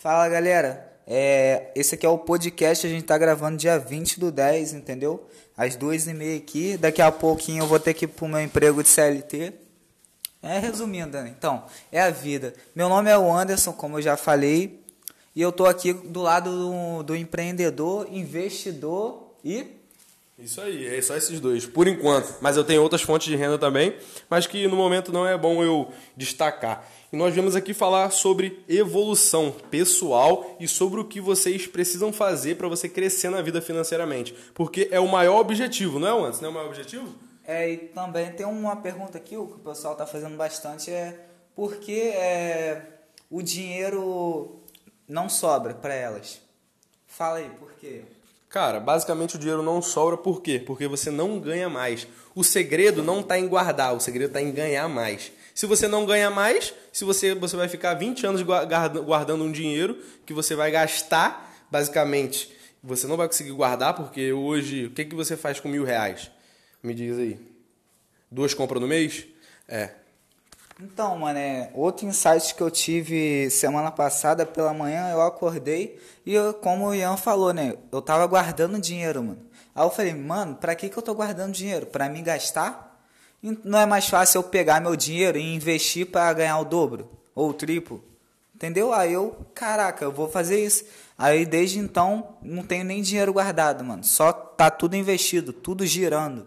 Fala galera, é, esse aqui é o podcast, a gente tá gravando dia 20 do 10, entendeu? Às duas e meia aqui, daqui a pouquinho eu vou ter que ir pro meu emprego de CLT. É, resumindo, né? então, é a vida. Meu nome é o Anderson, como eu já falei, e eu tô aqui do lado do, do empreendedor, investidor e isso aí, é só esses dois, por enquanto. Mas eu tenho outras fontes de renda também, mas que no momento não é bom eu destacar. E nós viemos aqui falar sobre evolução pessoal e sobre o que vocês precisam fazer para você crescer na vida financeiramente. Porque é o maior objetivo, não é, antes? Não é o maior objetivo? É, e também tem uma pergunta aqui, o que o pessoal está fazendo bastante é por que é, o dinheiro não sobra para elas? Fala aí, por quê? Cara, basicamente o dinheiro não sobra por quê? Porque você não ganha mais. O segredo não está em guardar, o segredo está em ganhar mais. Se você não ganha mais, se você, você vai ficar 20 anos guardando um dinheiro que você vai gastar, basicamente, você não vai conseguir guardar, porque hoje, o que, que você faz com mil reais? Me diz aí. Duas compras no mês? É. Então, mano, é, outro insight que eu tive semana passada pela manhã, eu acordei e eu, como o Ian falou, né? Eu tava guardando dinheiro, mano. Aí eu falei, mano, pra que, que eu tô guardando dinheiro? Pra mim gastar? Não é mais fácil eu pegar meu dinheiro e investir para ganhar o dobro ou o triplo? Entendeu? Aí eu, caraca, eu vou fazer isso. Aí desde então não tenho nem dinheiro guardado, mano. Só tá tudo investido, tudo girando.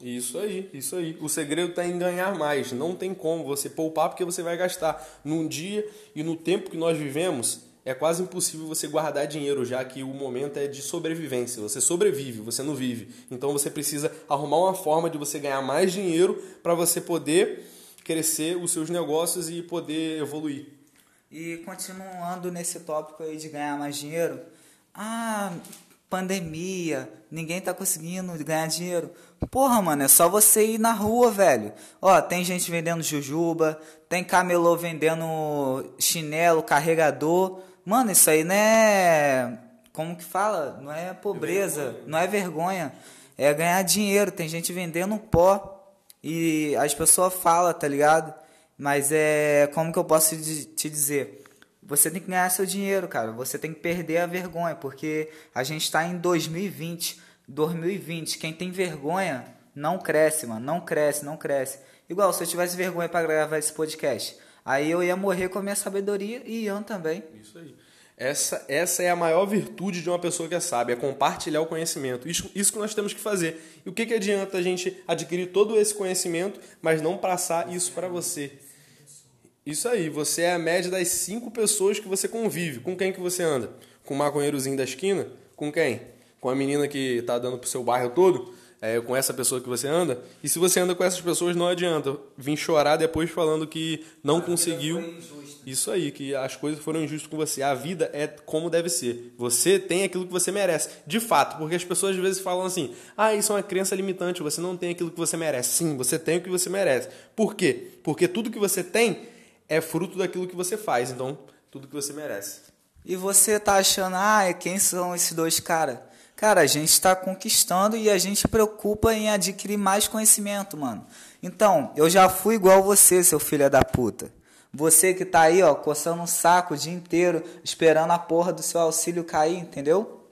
Isso aí, isso aí. O segredo está em ganhar mais. Não tem como você poupar porque você vai gastar. Num dia e no tempo que nós vivemos, é quase impossível você guardar dinheiro, já que o momento é de sobrevivência. Você sobrevive, você não vive. Então você precisa arrumar uma forma de você ganhar mais dinheiro para você poder crescer os seus negócios e poder evoluir. E continuando nesse tópico aí de ganhar mais dinheiro, ah, pandemia, ninguém tá conseguindo ganhar dinheiro. Porra, mano, é só você ir na rua, velho. Ó, tem gente vendendo jujuba, tem camelô vendendo chinelo, carregador. Mano, isso aí não é. Como que fala? Não é pobreza, é não é vergonha. É ganhar dinheiro. Tem gente vendendo pó. E as pessoas falam, tá ligado? Mas é. Como que eu posso te dizer? Você tem que ganhar seu dinheiro, cara. Você tem que perder a vergonha, porque a gente está em 2020. 2020, quem tem vergonha não cresce, mano. Não cresce, não cresce. Igual se eu tivesse vergonha para gravar esse podcast, aí eu ia morrer com a minha sabedoria e Ian também. Isso aí. Essa, essa é a maior virtude de uma pessoa que é sábia, é compartilhar o conhecimento. Isso, isso que nós temos que fazer. E o que, que adianta a gente adquirir todo esse conhecimento, mas não passar isso para você? Isso aí, você é a média das cinco pessoas que você convive. Com quem que você anda? Com o maconheirozinho da esquina? Com quem? Com a menina que está dando pro seu bairro todo? É, com essa pessoa que você anda? E se você anda com essas pessoas, não adianta vir chorar depois falando que não conseguiu. Isso aí, que as coisas foram injustas com você. A vida é como deve ser. Você tem aquilo que você merece. De fato, porque as pessoas às vezes falam assim: ah, isso é uma crença limitante, você não tem aquilo que você merece. Sim, você tem o que você merece. Por quê? Porque tudo que você tem é fruto daquilo que você faz, então tudo que você merece. E você tá achando, ah, quem são esses dois caras? Cara, a gente está conquistando e a gente preocupa em adquirir mais conhecimento, mano. Então, eu já fui igual você, seu filho da puta. Você que tá aí, ó, coçando um saco o dia inteiro, esperando a porra do seu auxílio cair, entendeu?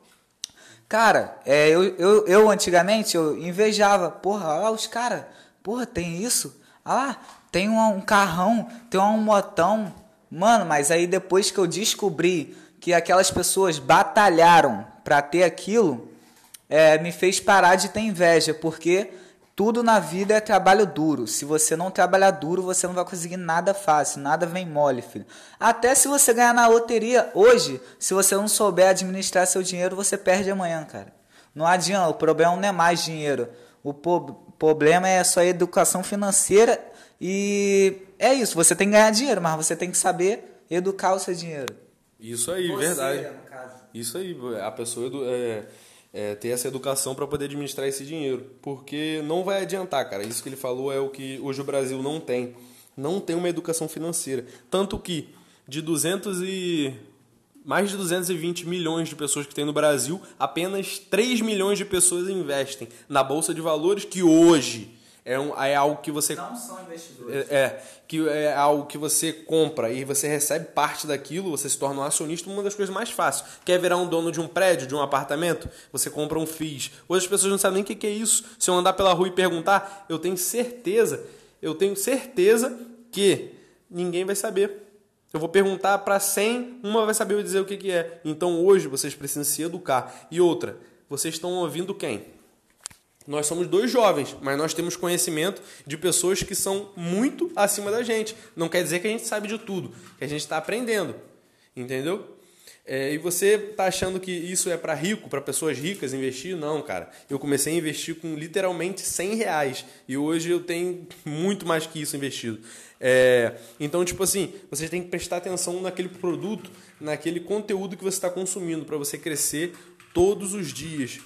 Cara, é, eu, eu, eu antigamente eu invejava, porra, olha os caras, porra, tem isso? Ah, tem um, carrão, tem um motão. Mano, mas aí depois que eu descobri que aquelas pessoas batalharam para ter aquilo, é, me fez parar de ter inveja, porque tudo na vida é trabalho duro. Se você não trabalhar duro, você não vai conseguir nada fácil, nada vem mole, filho. Até se você ganhar na loteria hoje, se você não souber administrar seu dinheiro, você perde amanhã, cara. Não adianta, o problema não é mais dinheiro. O problema é só educação financeira e é isso, você tem que ganhar dinheiro, mas você tem que saber educar o seu dinheiro. Isso aí, você, verdade. Isso aí, a pessoa é, é, ter essa educação para poder administrar esse dinheiro. Porque não vai adiantar, cara. Isso que ele falou é o que hoje o Brasil não tem. Não tem uma educação financeira. Tanto que de 200 e mais de 220 milhões de pessoas que tem no Brasil, apenas 3 milhões de pessoas investem na bolsa de valores que hoje É, um, é algo que você. Não são investidores. É, é, que é algo que você compra e você recebe parte daquilo, você se torna um acionista, uma das coisas mais fáceis. Quer virar um dono de um prédio, de um apartamento? Você compra um FIIs. Hoje as pessoas não sabem nem o que é isso. Se eu andar pela rua e perguntar, eu tenho certeza, eu tenho certeza que ninguém vai saber. Eu vou perguntar para 100, uma vai saber dizer o que, que é. Então hoje vocês precisam se educar. E outra, vocês estão ouvindo quem? Nós somos dois jovens, mas nós temos conhecimento de pessoas que são muito acima da gente. Não quer dizer que a gente sabe de tudo, que a gente está aprendendo. Entendeu? É, e você está achando que isso é para rico, para pessoas ricas investir? Não, cara. Eu comecei a investir com literalmente 100 reais e hoje eu tenho muito mais que isso investido. É, então, tipo assim, você tem que prestar atenção naquele produto, naquele conteúdo que você está consumindo para você crescer todos os dias.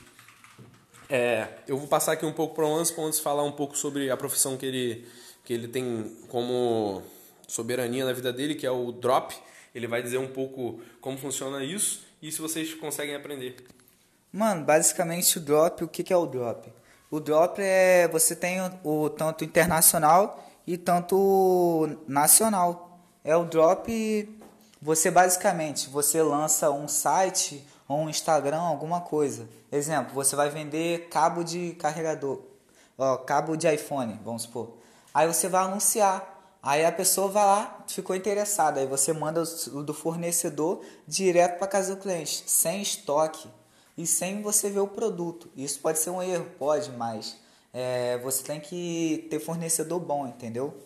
É, eu vou passar aqui um pouco para o para o falar um pouco sobre a profissão que ele, que ele tem como soberania na vida dele, que é o drop. Ele vai dizer um pouco como funciona isso e se vocês conseguem aprender. Mano, basicamente o drop, o que, que é o drop? O drop é você tem o, o tanto internacional e tanto nacional. É o drop, você basicamente você lança um site ou um Instagram, alguma coisa. Exemplo, você vai vender cabo de carregador, ó, cabo de iPhone, vamos supor. Aí você vai anunciar. Aí a pessoa vai lá, ficou interessada, aí você manda do fornecedor direto para casa do cliente, sem estoque e sem você ver o produto. Isso pode ser um erro, pode, mas é, você tem que ter fornecedor bom, entendeu?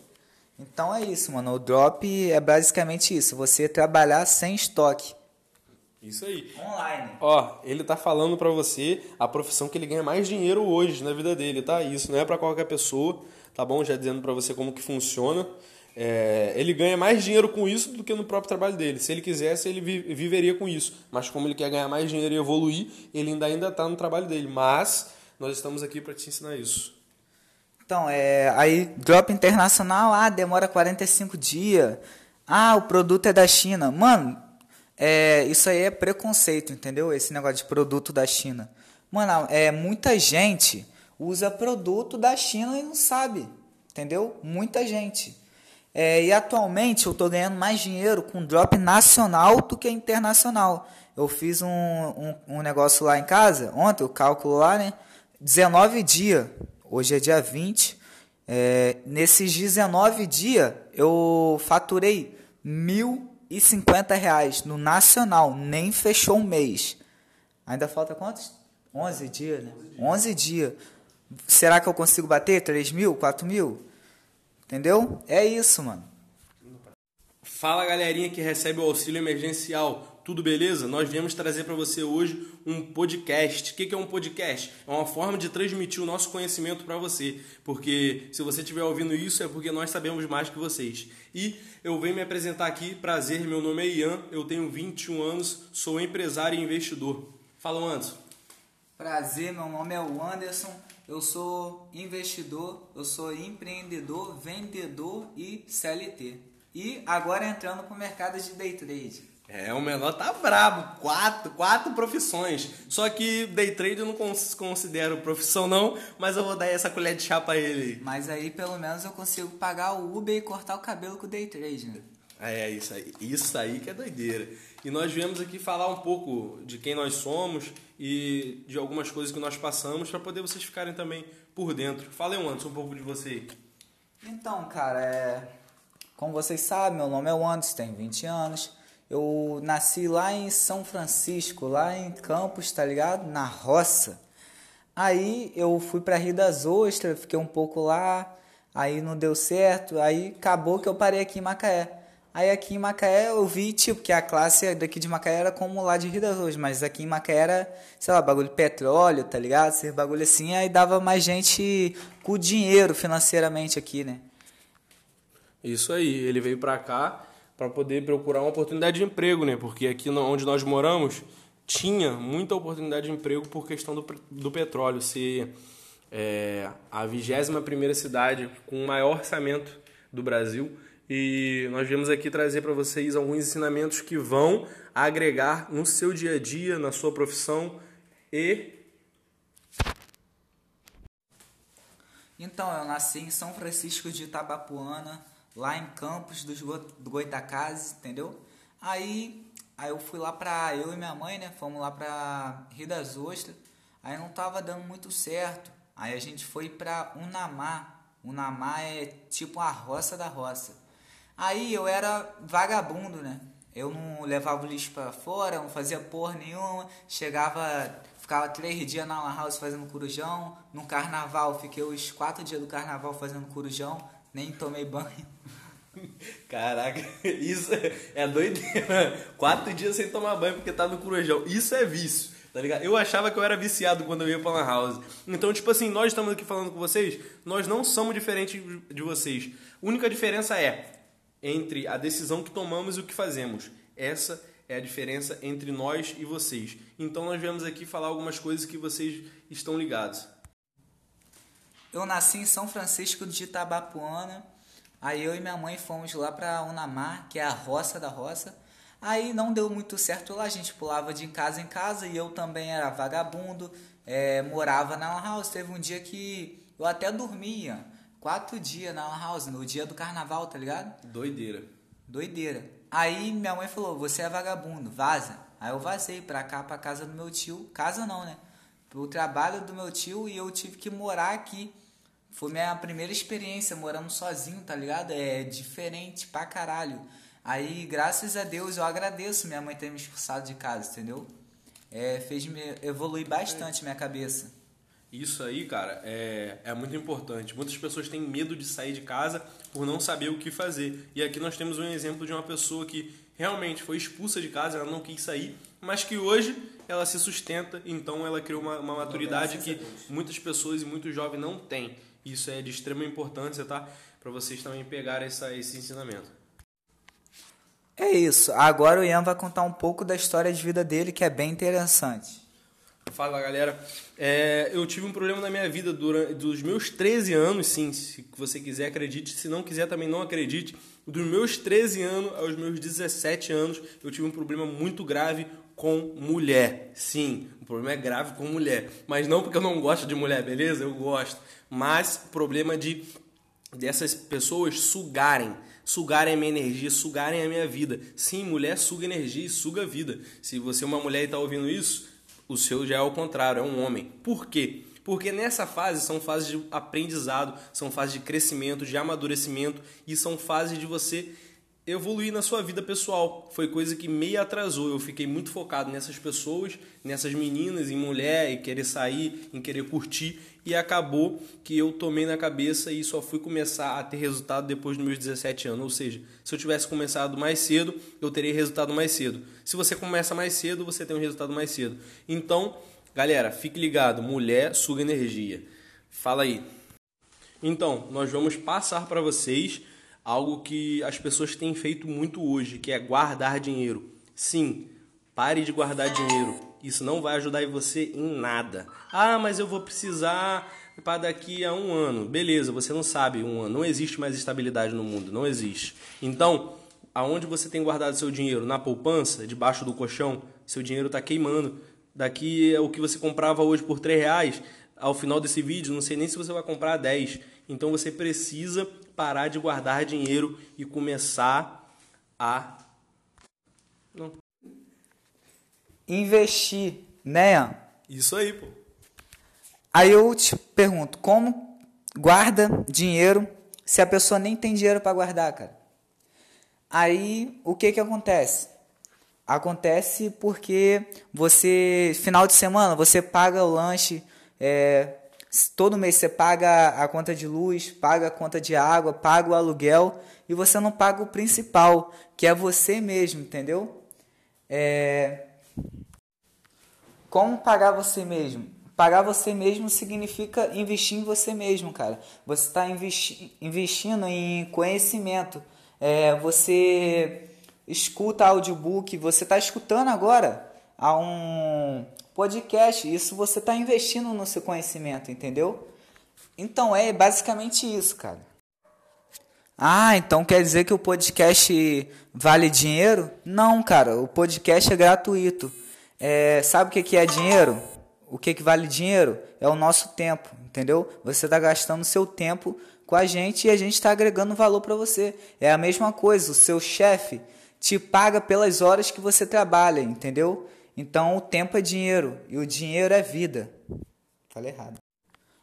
Então é isso, mano. O drop é basicamente isso, você trabalhar sem estoque. Isso aí. Online. Ó, ele tá falando para você a profissão que ele ganha mais dinheiro hoje na vida dele, tá? Isso não é para qualquer pessoa, tá bom? Já dizendo para você como que funciona. É, ele ganha mais dinheiro com isso do que no próprio trabalho dele. Se ele quisesse, ele viveria com isso. Mas como ele quer ganhar mais dinheiro e evoluir, ele ainda ainda tá no trabalho dele. Mas nós estamos aqui para te ensinar isso. Então, é, aí drop internacional, ah, demora 45 dias. Ah, o produto é da China. Mano, é, isso aí é preconceito, entendeu? Esse negócio de produto da China. Mano, é, muita gente usa produto da China e não sabe, entendeu? Muita gente. É, e atualmente eu estou ganhando mais dinheiro com drop nacional do que internacional. Eu fiz um, um, um, negócio lá em casa, ontem, o cálculo lá, né? 19 dias, hoje é dia 20. É, nesses 19 dias eu faturei mil e 50 reais no nacional, nem fechou um mês. Ainda falta quantos? 11 dias, né? 11 dias. Será que eu consigo bater 3 mil, 4 mil? Entendeu? É isso, mano. Fala galerinha que recebe o auxílio emergencial. Tudo beleza? Nós viemos trazer para você hoje um podcast. O que é um podcast? É uma forma de transmitir o nosso conhecimento para você. Porque se você estiver ouvindo isso é porque nós sabemos mais que vocês. E eu venho me apresentar aqui. Prazer, meu nome é Ian, eu tenho 21 anos, sou empresário e investidor. Fala, Anderson. Prazer, meu nome é o Anderson, eu sou investidor, eu sou empreendedor, vendedor e CLT. E agora entrando para o mercado de day trade. É, o menor tá brabo. Quatro, quatro profissões. Só que day trade eu não considero profissão, não, mas eu vou dar essa colher de chá pra ele. Mas aí pelo menos eu consigo pagar o Uber e cortar o cabelo com o day trade, né? É, isso aí. Isso aí que é doideira. E nós viemos aqui falar um pouco de quem nós somos e de algumas coisas que nós passamos para poder vocês ficarem também por dentro. Fala aí, Anderson, um pouco de você. Então, cara, é... como vocês sabem, meu nome é Anderson, tenho 20 anos. Eu nasci lá em São Francisco, lá em Campos, tá ligado? Na roça. Aí eu fui para Rio das Ostras, fiquei um pouco lá, aí não deu certo, aí acabou que eu parei aqui em Macaé. Aí aqui em Macaé eu vi, tipo, que a classe daqui de Macaé era como lá de Rio das Ostras, mas aqui em Macaé era, sei lá, bagulho de petróleo, tá ligado? Ser bagulho assim, aí dava mais gente com dinheiro financeiramente aqui, né? Isso aí, ele veio pra cá para poder procurar uma oportunidade de emprego, né? Porque aqui onde nós moramos tinha muita oportunidade de emprego por questão do, do petróleo ser é, a 21 primeira cidade com o maior orçamento do Brasil e nós viemos aqui trazer para vocês alguns ensinamentos que vão agregar no seu dia a dia, na sua profissão e Então, eu nasci em São Francisco de Itabapuana, lá em Campos dos do Goitacazes, entendeu? Aí, aí eu fui lá pra. Eu e minha mãe, né? Fomos lá pra Rio das Ostras. Aí não tava dando muito certo. Aí a gente foi pra Unamá. Unamá é tipo a roça da roça. Aí eu era vagabundo, né? Eu não levava o lixo pra fora, não fazia porra nenhuma. Chegava, ficava três dias na Lan House fazendo corujão. No carnaval, fiquei os quatro dias do carnaval fazendo corujão. Nem tomei banho. Caraca, isso é doideira. Quatro dias sem tomar banho porque tá no corujão. Isso é vício, tá ligado? Eu achava que eu era viciado quando eu ia pra Lan House. Então, tipo assim, nós estamos aqui falando com vocês, nós não somos diferentes de vocês. A única diferença é, entre a decisão que tomamos e o que fazemos. Essa é a diferença entre nós e vocês. Então nós viemos aqui falar algumas coisas que vocês estão ligados. Eu nasci em São Francisco de Itabapuana. Aí eu e minha mãe fomos lá para Unamar, que é a roça da roça. Aí não deu muito certo lá, a gente pulava de casa em casa e eu também era vagabundo, é, morava na house. Teve um dia que eu até dormia quatro dias na Lan House, no dia do carnaval, tá ligado? Doideira. Doideira. Aí minha mãe falou: Você é vagabundo, vaza. Aí eu vazei pra cá, pra casa do meu tio. Casa não, né? Pro trabalho do meu tio e eu tive que morar aqui. Foi minha primeira experiência morando sozinho, tá ligado? É diferente pra caralho. Aí, graças a Deus, eu agradeço minha mãe ter me expulsado de casa, entendeu? É, fez me evoluir bastante minha cabeça. Isso aí, cara, é, é muito importante. Muitas pessoas têm medo de sair de casa por não saber o que fazer. E aqui nós temos um exemplo de uma pessoa que realmente foi expulsa de casa, ela não quis sair, mas que hoje ela se sustenta, então ela criou uma, uma maturidade que muitas pessoas e muitos jovens não têm. Isso é de extrema importância, tá? Para vocês também pegarem essa, esse ensinamento. É isso. Agora o Ian vai contar um pouco da história de vida dele, que é bem interessante. Fala galera, é, eu tive um problema na minha vida durante dos meus 13 anos, sim, se você quiser acredite, se não quiser também não acredite. Dos meus 13 anos aos meus 17 anos, eu tive um problema muito grave com mulher. Sim, o problema é grave com mulher, mas não porque eu não gosto de mulher, beleza? Eu gosto, mas problema de dessas pessoas sugarem sugarem a minha energia, sugarem a minha vida. Sim, mulher suga energia e suga vida. Se você é uma mulher e está ouvindo isso, o seu já é o contrário, é um homem. Por quê? Porque nessa fase são fases de aprendizado, são fases de crescimento, de amadurecimento e são fases de você evoluir na sua vida pessoal. Foi coisa que me atrasou. Eu fiquei muito focado nessas pessoas, nessas meninas, em mulher, em querer sair, em querer curtir. E acabou que eu tomei na cabeça e só fui começar a ter resultado depois dos meus 17 anos. Ou seja, se eu tivesse começado mais cedo, eu teria resultado mais cedo. Se você começa mais cedo, você tem um resultado mais cedo. Então, galera, fique ligado. Mulher suga energia. Fala aí. Então, nós vamos passar para vocês algo que as pessoas têm feito muito hoje, que é guardar dinheiro. Sim, pare de guardar dinheiro. Isso não vai ajudar você em nada. Ah, mas eu vou precisar para daqui a um ano. Beleza, você não sabe um ano. Não existe mais estabilidade no mundo, não existe. Então, aonde você tem guardado seu dinheiro? Na poupança, debaixo do colchão, seu dinheiro está queimando. Daqui é o que você comprava hoje por 3 reais, ao final desse vídeo, não sei nem se você vai comprar 10. Então você precisa parar de guardar dinheiro e começar a não. investir, né? Isso aí, pô. Aí eu te pergunto, como guarda dinheiro se a pessoa nem tem dinheiro para guardar, cara? Aí o que que acontece? Acontece porque você final de semana você paga o lanche é, Todo mês você paga a conta de luz, paga a conta de água, paga o aluguel e você não paga o principal, que é você mesmo, entendeu? É... Como pagar você mesmo? Pagar você mesmo significa investir em você mesmo, cara. Você está investi investindo em conhecimento. É, você escuta audiobook, você está escutando agora a um podcast. Isso você está investindo no seu conhecimento, entendeu? Então é basicamente isso, cara. Ah, então quer dizer que o podcast vale dinheiro? Não, cara, o podcast é gratuito. É, sabe o que, é dinheiro? O que, que vale dinheiro? É o nosso tempo, entendeu? Você está gastando seu tempo com a gente e a gente está agregando valor para você. É a mesma coisa, o seu chefe te paga pelas horas que você trabalha, entendeu? Então o tempo é dinheiro e o dinheiro é vida. Falei errado.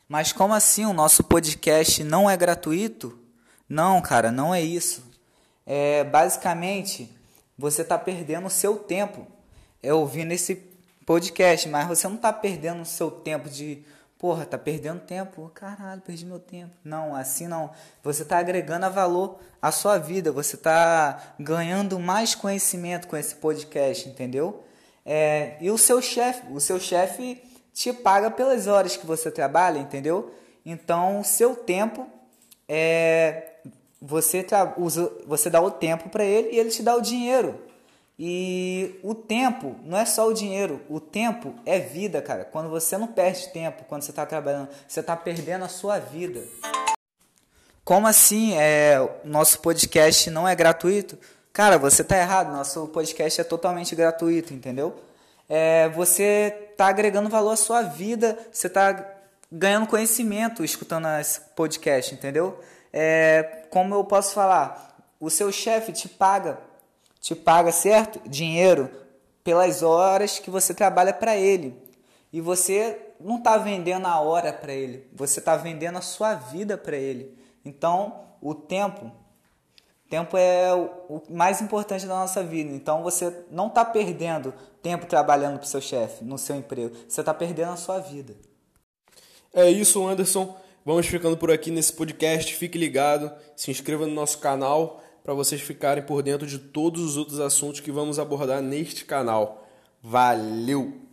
Mas como assim o nosso podcast não é gratuito? Não, cara, não é isso. É basicamente você está perdendo o seu tempo é ouvindo esse podcast, mas você não está perdendo o seu tempo de porra, tá perdendo tempo, caralho, perdi meu tempo. Não, assim não. Você está agregando valor à sua vida, você está ganhando mais conhecimento com esse podcast, entendeu? É, e o seu chefe, o seu chefe te paga pelas horas que você trabalha, entendeu? Então, o seu tempo é você usa, você dá o tempo para ele e ele te dá o dinheiro. E o tempo não é só o dinheiro, o tempo é vida, cara. Quando você não perde tempo, quando você está trabalhando, você está perdendo a sua vida. Como assim? É, nosso podcast não é gratuito? Cara, você está errado. Nosso podcast é totalmente gratuito, entendeu? É, você está agregando valor à sua vida, você está ganhando conhecimento escutando esse podcast, entendeu? É, como eu posso falar? O seu chefe te paga te paga, certo? Dinheiro pelas horas que você trabalha para ele. E você não está vendendo a hora para ele, você está vendendo a sua vida para ele. Então, o tempo, tempo é o mais importante da nossa vida. Então, você não está perdendo tempo trabalhando para o seu chefe, no seu emprego. Você está perdendo a sua vida. É isso, Anderson. Vamos ficando por aqui nesse podcast. Fique ligado, se inscreva no nosso canal para vocês ficarem por dentro de todos os outros assuntos que vamos abordar neste canal. Valeu!